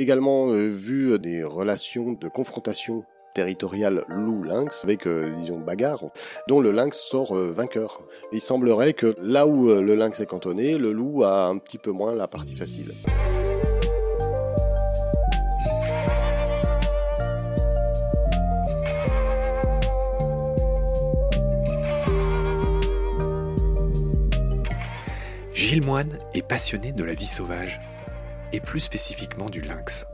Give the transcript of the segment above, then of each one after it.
également euh, vu des relations de confrontation territoriale loup-lynx avec, euh, disons, bagarre, dont le lynx sort euh, vainqueur. Il semblerait que là où euh, le lynx est cantonné, le loup a un petit peu moins la partie facile. Gilles Moine est passionné de la vie sauvage, et plus spécifiquement du lynx.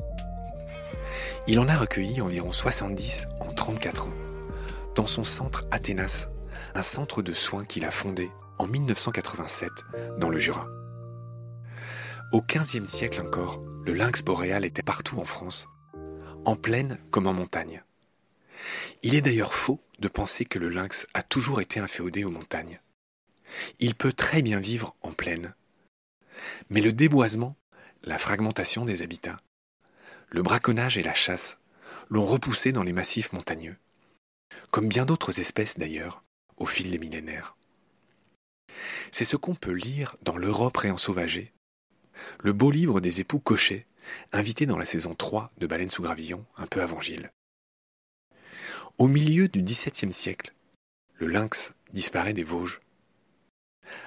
Il en a recueilli environ 70 en 34 ans, dans son centre Athénas, un centre de soins qu'il a fondé en 1987 dans le Jura. Au XVe siècle encore, le lynx boréal était partout en France, en plaine comme en montagne. Il est d'ailleurs faux de penser que le lynx a toujours été inféodé aux montagnes. Il peut très bien vivre en plaine. Mais le déboisement, la fragmentation des habitats, le braconnage et la chasse l'ont repoussé dans les massifs montagneux, comme bien d'autres espèces d'ailleurs, au fil des millénaires. C'est ce qu'on peut lire dans l'Europe réensauvagée, le beau livre des époux Cochet, invité dans la saison 3 de Baleine sous gravillon, un peu avant Gilles. Au milieu du XVIIe siècle, le lynx disparaît des Vosges.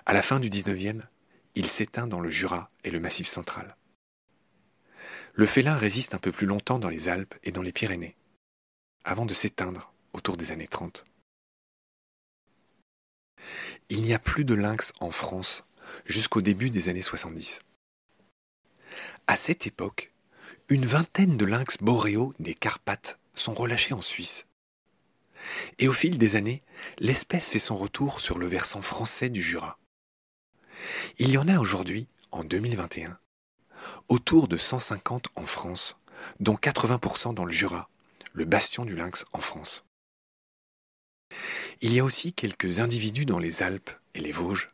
À la fin du XIXe, il s'éteint dans le Jura et le Massif central. Le félin résiste un peu plus longtemps dans les Alpes et dans les Pyrénées, avant de s'éteindre autour des années 30. Il n'y a plus de lynx en France jusqu'au début des années 70. À cette époque, une vingtaine de lynx boréaux des Carpates sont relâchés en Suisse. Et au fil des années, l'espèce fait son retour sur le versant français du Jura. Il y en a aujourd'hui, en 2021, autour de 150 en France, dont 80% dans le Jura, le bastion du lynx en France. Il y a aussi quelques individus dans les Alpes et les Vosges,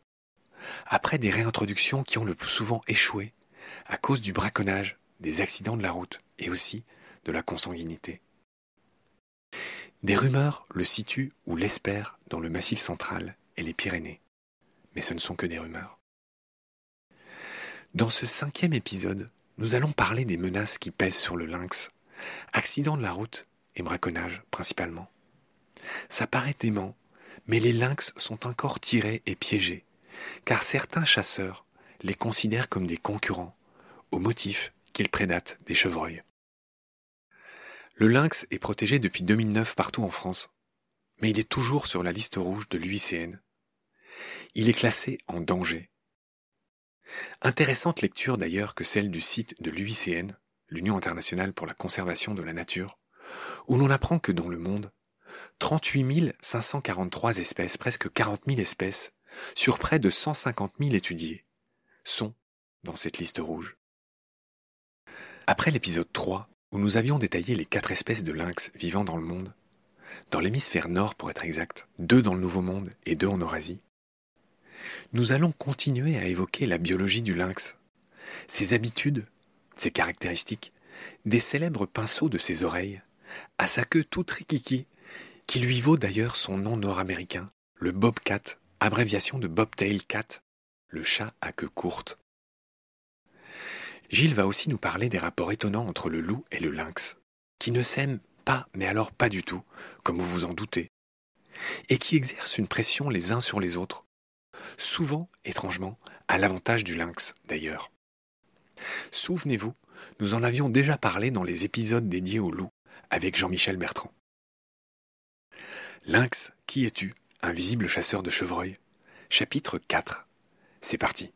après des réintroductions qui ont le plus souvent échoué à cause du braconnage, des accidents de la route et aussi de la consanguinité. Des rumeurs le situent ou l'espèrent dans le Massif central et les Pyrénées, mais ce ne sont que des rumeurs. Dans ce cinquième épisode, nous allons parler des menaces qui pèsent sur le lynx, accidents de la route et braconnage principalement. Ça paraît dément, mais les lynx sont encore tirés et piégés, car certains chasseurs les considèrent comme des concurrents, au motif qu'ils prédatent des chevreuils. Le lynx est protégé depuis 2009 partout en France, mais il est toujours sur la liste rouge de l'UICN. Il est classé en danger Intéressante lecture d'ailleurs que celle du site de l'UICN, l'Union internationale pour la conservation de la nature, où l'on apprend que dans le monde, 38 543 espèces, presque 40 000 espèces, sur près de 150 000 étudiés, sont dans cette liste rouge. Après l'épisode 3, où nous avions détaillé les quatre espèces de lynx vivant dans le monde, dans l'hémisphère nord pour être exact, deux dans le Nouveau Monde et deux en Eurasie, nous allons continuer à évoquer la biologie du lynx, ses habitudes, ses caractéristiques, des célèbres pinceaux de ses oreilles, à sa queue toute rikiki, qui lui vaut d'ailleurs son nom nord-américain, le bobcat, abréviation de bobtail cat, le chat à queue courte. Gilles va aussi nous parler des rapports étonnants entre le loup et le lynx, qui ne s'aiment pas, mais alors pas du tout, comme vous vous en doutez, et qui exercent une pression les uns sur les autres, souvent, étrangement, à l'avantage du lynx d'ailleurs. Souvenez-vous, nous en avions déjà parlé dans les épisodes dédiés au loup avec Jean-Michel Bertrand. Lynx, qui es-tu? Invisible chasseur de chevreuils. Chapitre 4. C'est parti.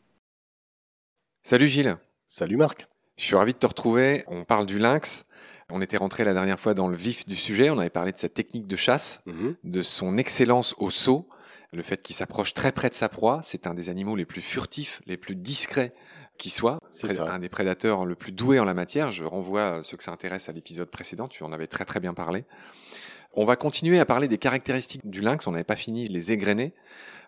Salut Gilles. Salut Marc. Je suis ravi de te retrouver. On parle du lynx. On était rentré la dernière fois dans le vif du sujet. On avait parlé de sa technique de chasse, Mhm. de son excellence au saut, le fait qu'il s'approche très près de sa proie, c'est un des animaux les plus furtifs, les plus discrets qui soit. C'est ça. Un des prédateurs le plus doué en la matière. Je renvoie ceux que ça intéresse à l'épisode précédent. Tu en avais très très bien parlé. On va continuer à parler des caractéristiques du lynx. On n'avait pas fini les égrenés.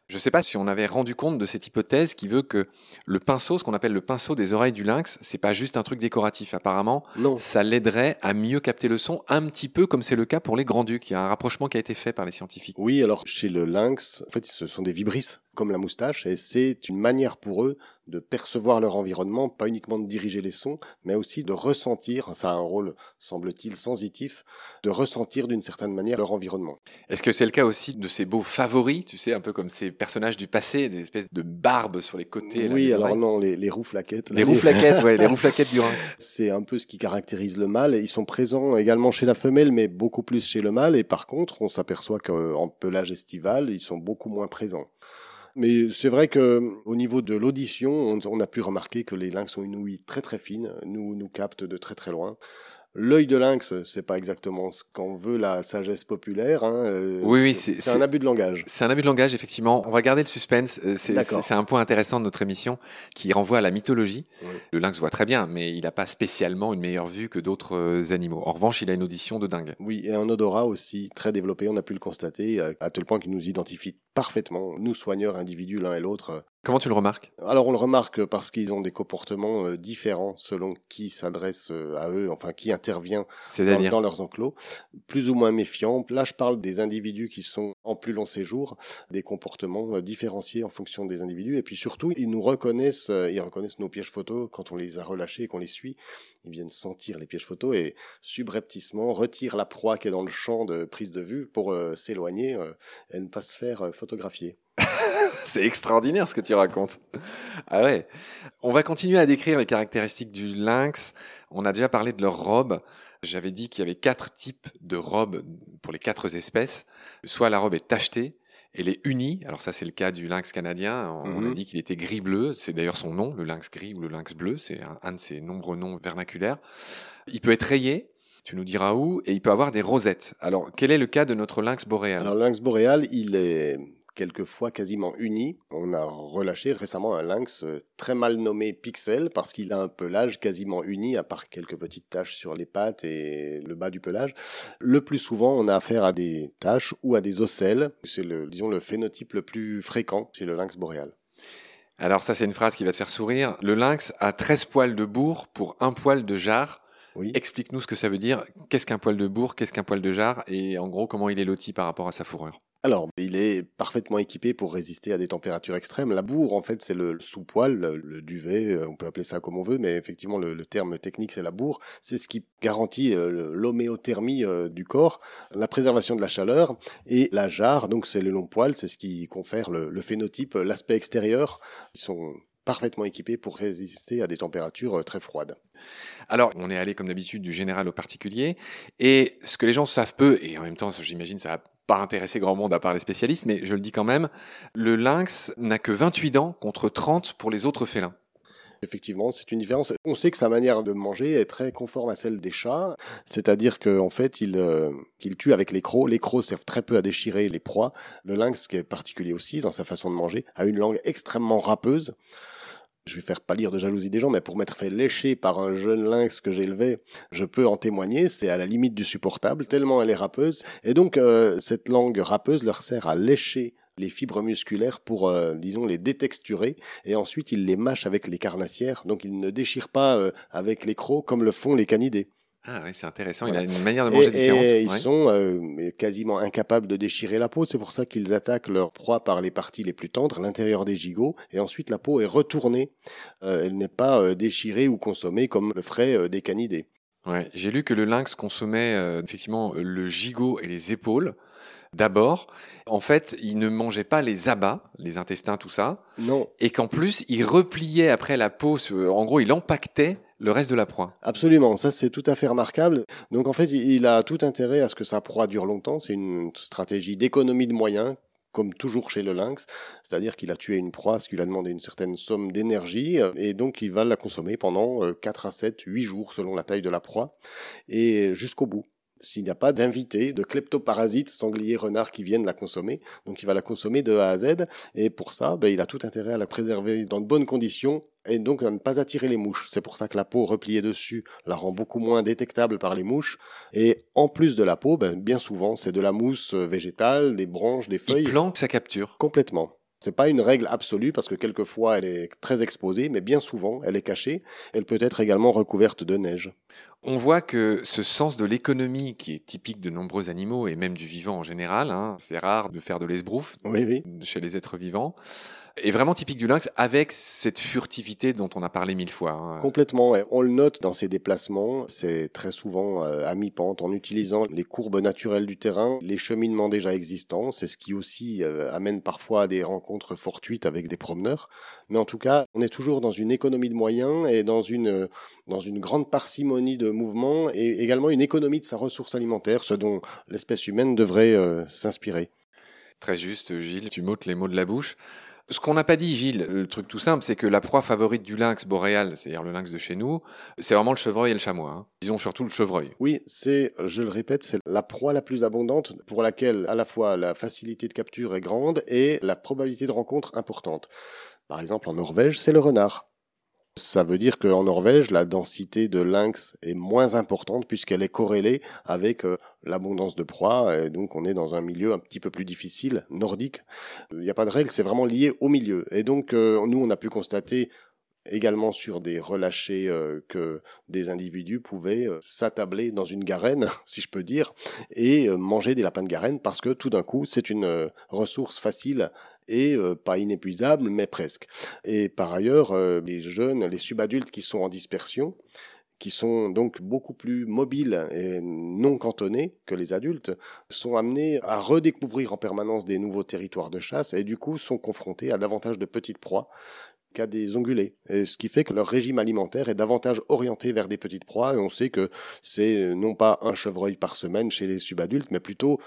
Je ne sais pas si on avait rendu compte de cette hypothèse qui veut que le pinceau, ce qu'on appelle le pinceau des oreilles du lynx, c'est pas juste un truc décoratif. Apparemment, Non. ça l'aiderait à mieux capter le son, un petit peu comme c'est le cas pour les grands ducs. Il y a un rapprochement qui a été fait par les scientifiques. Oui, alors chez le lynx, en fait, ce sont des vibrisses. Comme la moustache, et c'est une manière pour eux de percevoir leur environnement, pas uniquement de diriger les sons, mais aussi de ressentir, ça a un rôle, semble-t-il, sensitif, de ressentir d'une certaine manière leur environnement. Est-ce que c'est le cas aussi de ces beaux favoris, tu sais, un peu comme ces personnages du passé, des espèces de barbes sur les côtés Oui, alors non, les, les rouflaquettes. Les, les... rouflaquettes, ouais, les rouflaquettes du lynx. C'est un peu ce qui caractérise le mâle, ils sont présents également chez la femelle, mais beaucoup plus chez le mâle, et par contre, on s'aperçoit qu'en pelage estival, ils sont beaucoup moins présents. Mais c'est vrai que au niveau de l'audition, on, a pu remarquer que les lynx ont une ouïe très très fine, nous nous captent de très très loin. L'œil de lynx, c'est pas exactement ce qu'en veut la sagesse populaire. Hein. Euh, oui, oui, c'est un abus de langage. C'est un abus de langage, effectivement. On va garder le suspense. Euh, c'est un point intéressant de notre émission qui renvoie à la mythologie. Le lynx voit très bien, mais il n'a pas spécialement une meilleure vue que d'autres euh, animaux. En revanche, il a une audition de dingue. Oui, et un odorat aussi très développé. On a pu le constater à tel point qu'il nous identifie parfaitement, nous soigneurs, individus l'un et l'autre, Comment tu le remarques? Alors on le remarque parce qu'ils ont des comportements euh, différents selon qui s'adresse euh, à eux, enfin qui intervient dans, dans, leurs enclos, plus ou moins méfiants. Là je parle des individus qui sont en plus long séjour, des comportements euh, différenciés en fonction des individus, et puis surtout ils nous reconnaissent, ils reconnaissent nos pièges photos quand on les a relâchés, qu'on les suit, ils viennent sentir les pièges photos et subrepticement retirent la proie qui est dans le champ de prise de vue pour s'éloigner et ne pas se faire photographier. C'est extraordinaire ce que tu racontes. Ah ouais. On va continuer à décrire les caractéristiques du lynx. On a déjà parlé de leur robe. J'avais dit qu'il y avait quatre types de robes pour les quatre espèces. Soit la robe est tachetée, elle est unie. Alors ça, c'est le cas du lynx canadien. On, a mhm. dit qu'il était gris-bleu. C'est d'ailleurs son nom, le lynx gris ou le lynx bleu. C'est un, de ses nombreux noms vernaculaires. Il peut être rayé. Tu nous diras où. Et il peut avoir des rosettes. Alors, quel est le cas de notre lynx boréal? Alors, le lynx boréal, il est quelquefois quasiment unis. On a relâché récemment un lynx euh, très mal nommé Pixel parce qu'il a un pelage quasiment uni à part quelques petites taches sur les pattes et le bas du pelage. Le plus souvent, on a affaire à des taches ou à des ocelles. C'est le, disons, le phénotype le plus fréquent chez le lynx boréal. Alors ça, c'est une phrase qui va te faire sourire. Le lynx a 13 poils de bourre pour un poil de jarre. Oui. Explique-nous ce que ça veut dire. Qu'est-ce qu'un poil de bourre Qu'est-ce qu'un poil de jarre? Et en gros, comment il est loti par rapport à sa fourrure? Alors, il est parfaitement équipé pour résister à des températures extrêmes. La bourre, en fait, c'est le sous-poil, le, duvet, euh, on peut appeler ça comme on veut, mais effectivement, le, terme technique, c'est la bourre. C'est ce qui garantit euh, l'homéothermie euh, du corps, la préservation de la chaleur, et la jarre, donc c'est le long poil, c'est ce qui confère le, phénotype, l'aspect extérieur. Ils sont parfaitement équipés pour résister à des températures très froides. Alors, on est allé comme d'habitude du général au particulier, et ce que les gens savent peu, et en même temps, j'imagine, ça a pas intéresser grand monde à part les spécialistes, mais je le dis quand même, le lynx n'a que 28 dents contre 30 pour les autres félins. Effectivement, c'est une différence. On sait que sa manière de manger est très conforme à celle des chats, c'est-à-dire qu'en fait, il, euh, il tue avec les crocs. Les crocs servent très peu à déchirer les proies. Le lynx, qui est particulier aussi dans sa façon de manger, a une langue extrêmement râpeuse je vais faire pâlir de jalousie des gens, mais pour m'être fait lécher par un jeune lynx que j'élevais, je peux en témoigner, c'est à la limite du supportable, tellement elle est râpeuse. Et donc, euh, cette langue râpeuse leur sert à lécher les fibres musculaires pour, euh, disons, les détexturer, et ensuite ils les mâchent avec les carnassières, donc ils ne déchirent pas euh, avec les crocs comme le font les canidés. Ah oui, c'est intéressant. Il a une manière de manger différente. Et ils sont euh, quasiment incapables de déchirer la peau. C'est pour ça qu'ils attaquent leur proie par les parties les plus tendres, l'intérieur des gigots. Et ensuite, la peau est retournée. Euh, elle n'est pas euh, déchirée ou consommée comme le ferait des canidés. Ouais, j'ai lu que le lynx consommait effectivement le gigot et les épaules. D'abord, en fait, il ne mangeait pas les abats, les intestins, tout ça. Non. Et qu'en plus, il repliait après la peau. En gros, il empaquetait le reste de la proie. Absolument, ça c'est tout à fait remarquable. Donc en fait, il a tout intérêt à ce que sa proie dure longtemps. C'est une stratégie d'économie de moyens comme toujours chez le lynx, c'est-à-dire qu'il a tué une proie, ce qui lui a demandé une certaine somme d'énergie, et donc il va la consommer pendant 4 euh, à 7, 8 jours selon la taille de la proie, et jusqu'au bout s'il n'y a pas d'invités, de kleptoparasites, sangliers, renards qui viennent la consommer. Donc il va la consommer de A à Z. Et pour ça, ben, il a tout intérêt à la préserver dans de bonnes conditions et donc à ne pas attirer les mouches. C'est pour ça que la peau repliée dessus la rend beaucoup moins détectable par les mouches. Et en plus de la peau, ben, bien souvent, c'est de la mousse végétale, des branches, des feuilles. Il planque sa capture. Complètement. C'est pas une règle absolue parce que quelquefois elle est très exposée, mais bien souvent elle est cachée. Elle peut être également recouverte de neige. On voit que ce sens de l'économie qui est typique de nombreux animaux et même du vivant en général, hein, c'est rare de faire de l'esbrouf chez les êtres vivants, est vraiment typique du lynx avec cette furtivité dont on a parlé mille fois. Hein. Complètement, on le note dans ses déplacements, c'est très souvent euh, à mi-pente en utilisant les courbes naturelles du terrain, les cheminements déjà existants, c'est ce qui aussi euh, amène parfois à des rencontres fortuites avec des promeneurs, mais en tout cas, on est toujours dans une économie de moyens et dans une, dans une grande parcimonie de mouvements et également une économie de sa ressource alimentaire, ce dont l'espèce humaine devrait euh, s'inspirer. Très juste, Gilles, tu m'ôtes les mots de la bouche. Ce qu'on n'a pas dit, Gilles, le truc tout simple, c'est que la proie favorite du lynx boréal, c'est-à-dire le lynx de chez nous, c'est vraiment le chevreuil et le chamois. Hein. Disons surtout le chevreuil. Oui, c'est, je le répète, c'est la proie la plus abondante pour laquelle à la fois la facilité de capture est grande et la probabilité de rencontre importante. Par exemple, en Norvège, c'est le renard. Ça veut dire qu'en Norvège, la densité de lynx est moins importante puisqu'elle est corrélée avec euh, l'abondance de proies. Et donc, on est dans un milieu un petit peu plus difficile, nordique. Il n'y a pas de règle, c'est vraiment lié au milieu. Et donc, euh, nous, on a pu constater également sur des relâchés euh, que des individus pouvaient s'attabler dans une garenne, si je peux dire, et manger des lapins de garenne parce que tout d'un coup, c'est une ressource facile et euh, pas inépuisable, mais presque. Et par ailleurs, euh, les jeunes, les subadultes qui sont en dispersion, qui sont donc beaucoup plus mobiles et non cantonnés que les adultes, sont amenés à redécouvrir en permanence des nouveaux territoires de chasse et du coup sont confrontés à davantage de petites proies qu'à des ongulés. Ce qui fait que leur régime alimentaire est davantage orienté vers des petites proies et on sait que c'est non pas un chevreuil par semaine chez les subadultes, mais plutôt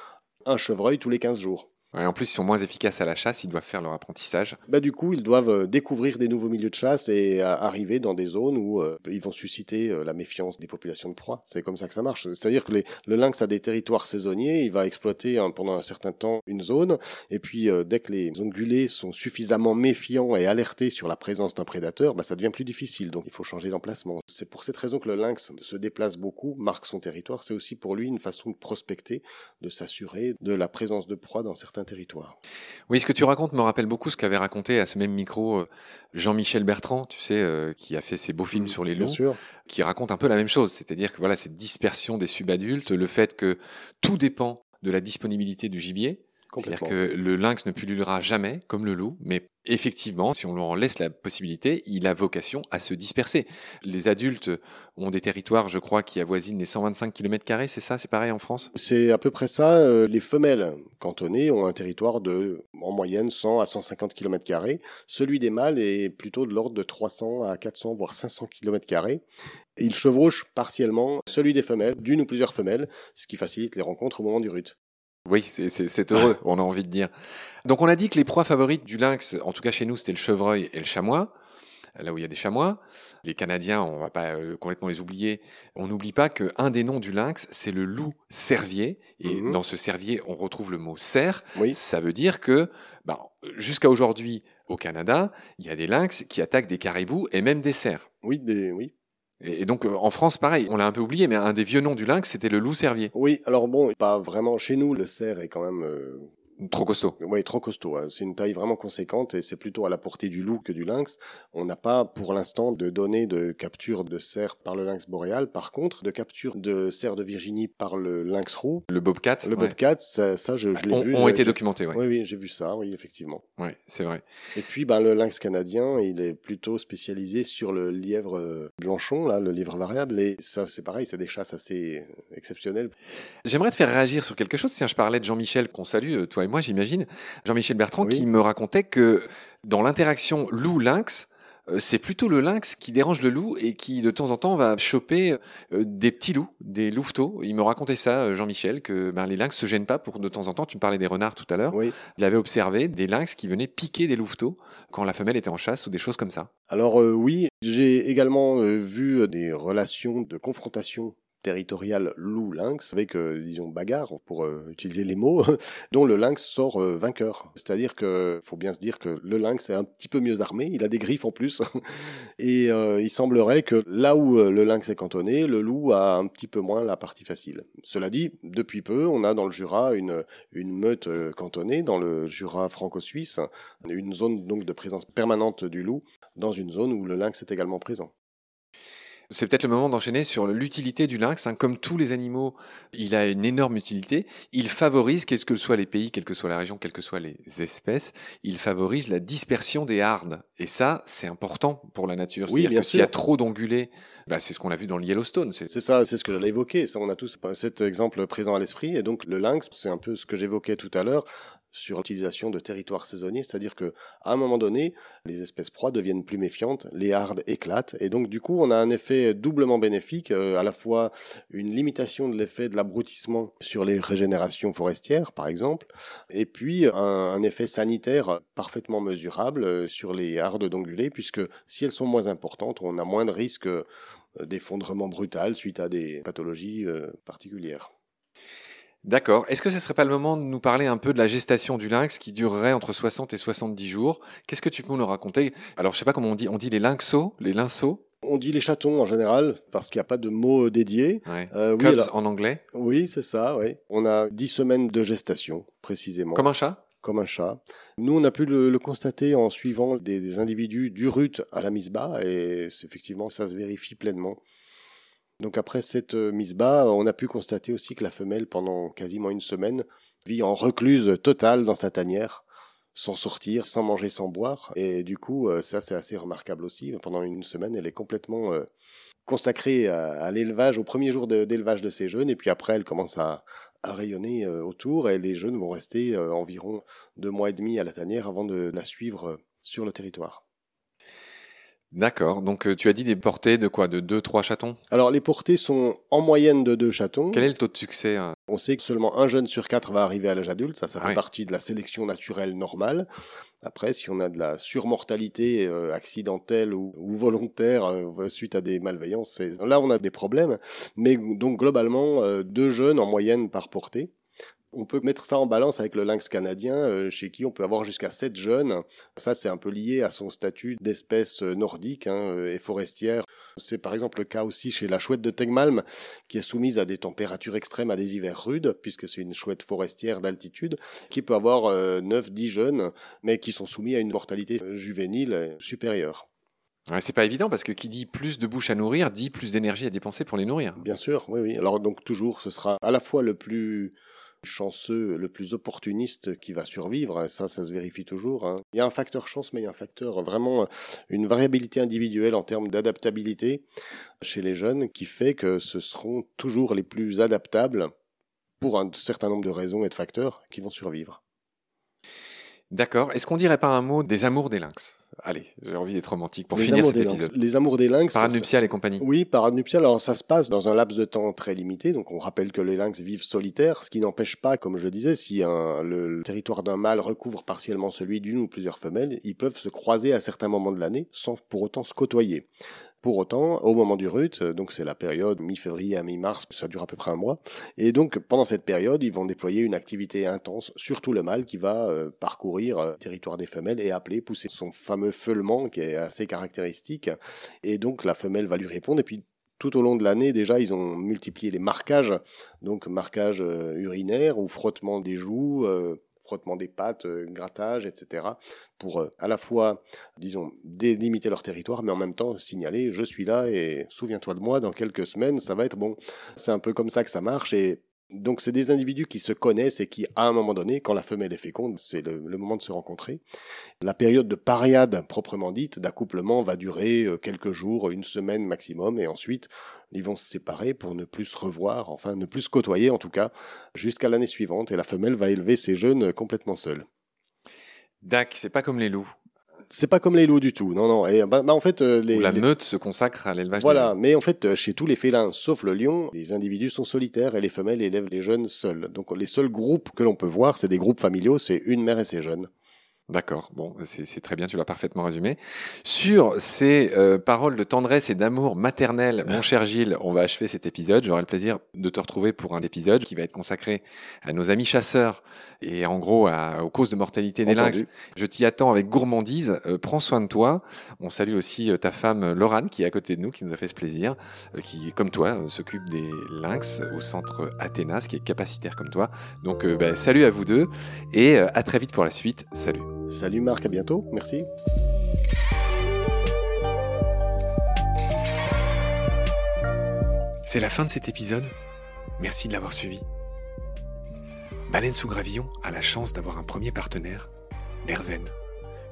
un chevreuil tous les 15 jours en plus, ils sont moins efficaces à la chasse, ils doivent faire leur apprentissage. Bah, du coup, ils doivent euh, découvrir des nouveaux milieux de chasse et euh, arriver dans des zones où euh, ils vont susciter la méfiance des populations de proie. C'est comme ça que ça marche. C'est-à-dire que le lynx a des territoires saisonniers, il va exploiter hein, pendant un certain temps une zone, et puis dès que les ongulés sont suffisamment méfiants et alertés sur la présence d'un prédateur, bah, ça devient plus difficile. Donc il faut changer d'emplacement. C'est pour cette raison que le lynx se déplace beaucoup, marque son territoire. C'est aussi pour lui une façon de prospecter, de s'assurer de la présence de proie dans certains territoire. Oui, ce que tu racontes me rappelle beaucoup ce qu'avait raconté à ce même micro euh, Jean-Michel Bertrand, tu sais, euh, qui a fait ses beaux films mmh, sur les loups, qui raconte un peu la même chose, c'est-à-dire que voilà cette dispersion des subadultes, le fait que tout dépend de la disponibilité du gibier. C'est-à-dire que le lynx ne pullulera jamais comme le loup, mais effectivement, si on lui en laisse la possibilité, il a vocation à se disperser. Les adultes ont des territoires, je crois, qui avoisinent les 125 km, c'est ça C'est pareil en France? C'est à peu près ça. Euh, les femelles cantonnées ont un territoire de, en moyenne, 100 à 150 km. Celui des mâles est plutôt de l'ordre de 300 à 400, voire 500 km. Ils chevauchent partiellement celui des femelles, d'une ou plusieurs femelles, ce qui facilite les rencontres au moment du rut. Oui, c'est heureux, on a envie de dire. Donc on a dit que les proies favorites du lynx, en tout cas chez nous, c'était le chevreuil et le chamois, là où il y a des chamois. Les Canadiens, on va pas euh, complètement les oublier. On n'oublie pas qu'un des noms du lynx, c'est le loup cervier. Et mhm. dans ce cervier, on retrouve le mot cerf. Oui. Ça veut dire que, bah, jusqu'à aujourd'hui, au Canada, il y a des lynx qui attaquent des caribous et même des cerfs. Oui, des, oui. Et donc euh, en France, pareil, on l'a un peu oublié, mais un des vieux noms du lynx, c'était le loup cervier. Oui, alors bon, pas vraiment chez nous, le cerf est quand même euh, Trop costaud. Oui, trop costaud. Hein. C'est une taille vraiment conséquente et c'est plutôt à la portée du loup que du lynx. On n'a pas pour l'instant de données de capture de cerfs par le lynx boréal. Par contre, de capture de cerfs de Virginie par le lynx roux. Le bobcat. Le bobcat, ça, ça, je, je l'ai vu. Ont été documentés, oui. Oui, j'ai vu ça, oui, effectivement. Oui, c'est vrai. Et puis, ben, le lynx canadien, il est plutôt spécialisé sur le lièvre euh, blanchon, là, le lièvre variable. Et ça, c'est pareil, c'est des chasses assez exceptionnelles. J'aimerais te faire réagir sur quelque chose. Tiens, je parlais de Jean-Michel qu'on salue, euh, toi et moi, j'imagine. Jean-Michel Bertrand, qui me racontait que dans l'interaction loup-lynx, euh, c'est plutôt le lynx qui dérange le loup et qui de temps en temps va choper euh, des petits loups, des louveteaux. Il me racontait ça, euh, Jean-Michel, que ben, les lynx se gênent pas pour de temps en temps. Tu me parlais des renards tout à l'heure. Il avait observé des lynx qui venaient piquer des louveteaux quand la femelle était en chasse ou des choses comme ça. Alors oui, j'ai également vu des relations de confrontation territorial loup-lynx avec, euh, disons, bagarre, pour euh, utiliser les mots, dont le lynx sort euh, vainqueur. C'est-à-dire que faut bien se dire que le lynx est un petit peu mieux armé, il a des griffes en plus, et il semblerait que là où le lynx est cantonné, le loup a un petit peu moins la partie facile. Cela dit, depuis peu, on a dans le Jura une, une meute cantonnée, dans le Jura franco-suisse, une zone donc de présence permanente du loup, dans une zone où le lynx est également présent. C'est peut-être le moment d'enchaîner sur l'utilité du lynx. Hein. Comme tous les animaux, il a une énorme utilité. Il favorise, quels que soient les pays, quelle que soit la région, quelles que soient les espèces, il favorise la dispersion des hardes. Et ça, c'est important pour la nature. Oui, bien S'il y a trop d'ongulés, bah, c'est ce qu'on a vu dans le Yellowstone. C'est ça, c'est ce que j'allais évoquer. Ça, on a tous cet exemple présent à l'esprit. Et donc, le lynx, c'est un peu ce que j'évoquais tout à l'heure sur l'utilisation de territoires saisonniers, c'est-à-dire que à un moment donné, les espèces proies deviennent plus méfiantes, les hardes éclatent, et donc du coup, on a un effet doublement bénéfique, euh, à la fois une limitation de l'effet de l'abrutissement sur les régénérations forestières, par exemple, et puis un, effet sanitaire parfaitement mesurable euh, sur les hardes d'ongulés, puisque si elles sont moins importantes, on a moins de risques euh, d'effondrement brutal suite à des pathologies particulières. D'accord. Est-ce que ce serait pas le moment de nous parler un peu de la gestation du lynx qui durerait entre 60 et 70 jours? Qu'est-ce que tu peux nous raconter? Alors, je sais pas comment on dit. On dit les lynxos, les lynxos on dit les chatons en général parce qu'il n'y a pas de mot dédié. Euh, oui, en anglais? Oui, c'est ça. Oui. On a 10 semaines de gestation précisément. Comme un chat? Comme un chat. Nous, on a pu le, constater en suivant des, des, individus du rut à la mise bas, et effectivement, ça se vérifie pleinement. Donc après cette euh, mise bas, on a pu constater aussi que la femelle, pendant quasiment une semaine, vit en recluse totale dans sa tanière, sans sortir, sans manger, sans boire. Et du coup, euh, ça c'est assez remarquable aussi. Pendant une semaine, elle est complètement euh, consacrée à, l'élevage, au premier jour d'élevage de, ses jeunes. Et puis après, elle commence à, rayonner autour. Et les jeunes vont rester environ deux mois et demi à la tanière avant de la suivre sur le territoire. D'accord. Donc euh, tu as dit des portées de quoi? De 2-3 chatons? Alors les portées sont en moyenne de 2 chatons. Quel est le taux de succès hein? On sait que seulement un jeune sur 4 va arriver à l'âge adulte. Ça, ça fait partie de la sélection naturelle normale. Après, si on a de la surmortalité euh, accidentelle ou, volontaire euh, suite à des malveillances, là on a des problèmes. Mais donc globalement, deux jeunes en moyenne par portée. On peut mettre ça en balance avec le lynx canadien, euh, chez qui on peut avoir jusqu'à 7 jeunes. Ça, c'est un peu lié à son statut d'espèce euh, nordique hein, euh, et forestière. C'est par exemple le cas aussi chez la chouette de Tegmalm, qui est soumise à des températures extrêmes, à des hivers rudes, puisque c'est une chouette forestière d'altitude, qui peut avoir 9-10 jeunes, mais qui sont soumis à une mortalité juvénile supérieure. Ouais, c'est pas évident parce que qui dit plus de bouches à nourrir dit plus d'énergie à dépenser pour les nourrir. Bien sûr, oui, oui. Alors donc toujours, ce sera à la fois le plus chanceux, le plus opportuniste qui va survivre. Ça, ça se vérifie toujours. Hein. Il y a un facteur chance, mais il y a un facteur vraiment une variabilité individuelle en termes d'adaptabilité chez les jeunes qui fait que ce seront toujours les plus adaptables pour un certain nombre de raisons et de facteurs qui vont survivre. D'accord. Est-ce qu'on dirait pas un mot des amours des lynx? Allez, j'ai envie d'être romantique pour finir cet épisode. Les amours des lynx. Paranuptial et compagnie. Oui, paranuptial. Alors ça se passe dans un laps de temps très limité. Donc on rappelle que les lynx vivent solitaires, ce qui n'empêche pas, comme je le disais, si le, territoire d'un mâle recouvre partiellement celui d'une ou plusieurs femelles, ils peuvent se croiser à certains moments de l'année sans pour autant se côtoyer. Pour autant, au moment du rut, euh, donc c'est la période mi-février à mi-mars, ça dure à peu près un mois, et donc pendant cette période, ils vont déployer une activité intense, surtout le mâle qui va euh, parcourir le euh, territoire des femelles et appeler, pousser son fameux feulement qui est assez caractéristique, et donc la femelle va lui répondre, et puis tout au long de l'année, déjà, ils ont multiplié les marquages, donc marquage urinaire ou frottement des joues, frottement des pattes, euh, grattage, etc. pour euh, à la fois, disons, délimiter leur territoire, mais en même temps signaler je suis là et souviens-toi de moi, dans quelques semaines, ça va être bon. C'est un peu comme ça que ça marche et donc c'est des individus qui se connaissent et qui, à un moment donné, quand la femelle est féconde, c'est le, moment de se rencontrer. La période de pariade proprement dite, d'accouplement, va durer euh, quelques jours, une semaine maximum, et ensuite ils vont se séparer pour ne plus se revoir, enfin ne plus se côtoyer en tout cas, jusqu'à l'année suivante, et la femelle va élever ses jeunes complètement seule. Dac, c'est pas comme les loups c'est pas comme les loups du tout. Non, non. Et bah, bah en fait, euh, les, la meute se consacre à l'élevage. Voilà. Mais en fait, euh, chez tous les félins, sauf le lion, les individus sont solitaires et les femelles élèvent les jeunes seuls. Donc les seuls groupes que l'on peut voir, c'est des groupes familiaux. C'est une mère et ses jeunes. D'accord, bon, c'est très bien, tu l'as parfaitement résumé. Sur ces euh, paroles de tendresse et d'amour maternel, mon cher Gilles, on va achever cet épisode. J'aurai le plaisir de te retrouver pour un épisode qui va être consacré à nos amis chasseurs et en gros aux causes de mortalité des lynx. Je t'y attends avec gourmandise. Euh, prends soin de toi. On salue aussi euh, ta femme Laurane qui est à côté de nous, qui nous a fait ce plaisir, qui, comme toi, s'occupe des lynx au centre Athénas, qui est capacitaire comme toi. Donc, bah, salut à vous deux et à très vite pour la suite. Salut. Salut Marc, à bientôt. Merci. C'est la fin de cet épisode. Merci de l'avoir suivi. Baleine sous gravillon a la chance d'avoir un premier partenaire, Nerven,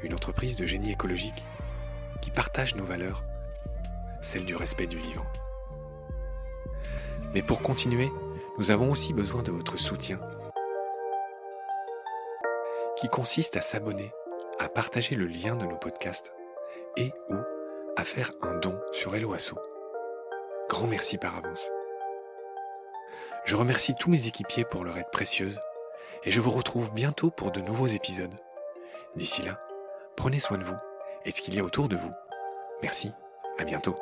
une entreprise de génie écologique qui partage nos valeurs, celles du respect du vivant. Mais pour continuer, nous avons aussi besoin de votre soutien, qui consiste à s'abonner, à partager le lien de nos podcasts et ou à faire un don sur Helloasso. Grand merci par avance. Je remercie tous mes équipiers pour leur aide précieuse et je vous retrouve bientôt pour de nouveaux épisodes. D'ici là, prenez soin de vous et de ce qu'il y a autour de vous. Merci, à bientôt.